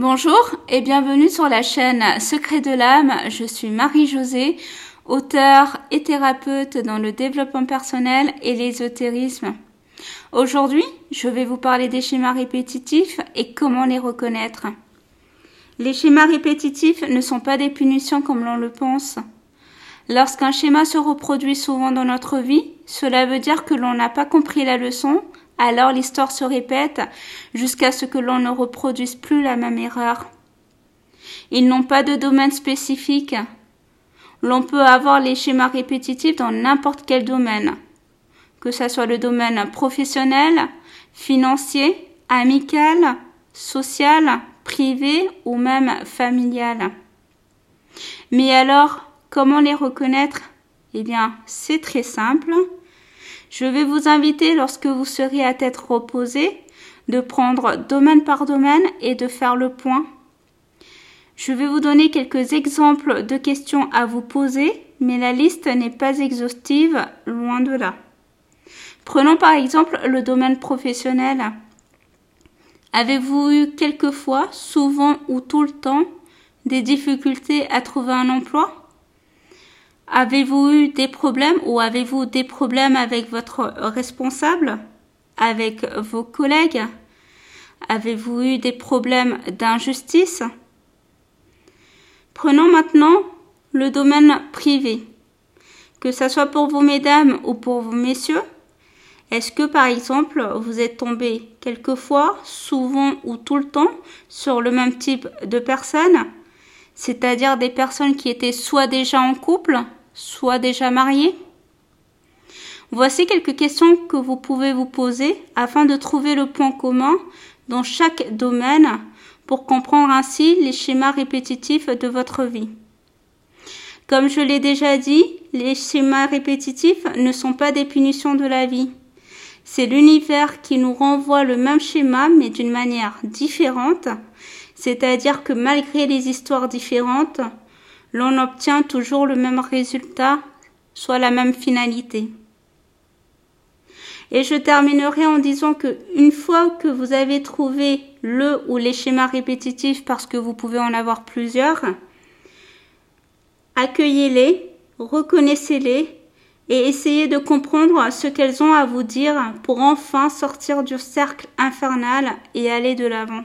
Bonjour et bienvenue sur la chaîne Secret de l'âme. Je suis Marie-Josée, auteure et thérapeute dans le développement personnel et l'ésotérisme. Aujourd'hui, je vais vous parler des schémas répétitifs et comment les reconnaître. Les schémas répétitifs ne sont pas des punitions comme l'on le pense. Lorsqu'un schéma se reproduit souvent dans notre vie, cela veut dire que l'on n'a pas compris la leçon alors l'histoire se répète jusqu'à ce que l'on ne reproduise plus la même erreur. Ils n'ont pas de domaine spécifique. L'on peut avoir les schémas répétitifs dans n'importe quel domaine, que ce soit le domaine professionnel, financier, amical, social, privé ou même familial. Mais alors, comment les reconnaître? Eh bien, c'est très simple. Je vais vous inviter, lorsque vous serez à tête reposée, de prendre domaine par domaine et de faire le point. Je vais vous donner quelques exemples de questions à vous poser, mais la liste n'est pas exhaustive, loin de là. Prenons par exemple le domaine professionnel. Avez-vous eu quelquefois, souvent ou tout le temps, des difficultés à trouver un emploi? Avez-vous eu des problèmes ou avez-vous des problèmes avec votre responsable, avec vos collègues? Avez-vous eu des problèmes d'injustice? Prenons maintenant le domaine privé. Que ce soit pour vous mesdames ou pour vous messieurs, est-ce que par exemple vous êtes tombé quelquefois, souvent ou tout le temps sur le même type de personnes, c'est-à-dire des personnes qui étaient soit déjà en couple, soit déjà marié Voici quelques questions que vous pouvez vous poser afin de trouver le point commun dans chaque domaine pour comprendre ainsi les schémas répétitifs de votre vie. Comme je l'ai déjà dit, les schémas répétitifs ne sont pas des punitions de la vie. C'est l'univers qui nous renvoie le même schéma mais d'une manière différente, c'est-à-dire que malgré les histoires différentes, l'on obtient toujours le même résultat, soit la même finalité. Et je terminerai en disant que une fois que vous avez trouvé le ou les schémas répétitifs parce que vous pouvez en avoir plusieurs, accueillez-les, reconnaissez-les et essayez de comprendre ce qu'elles ont à vous dire pour enfin sortir du cercle infernal et aller de l'avant.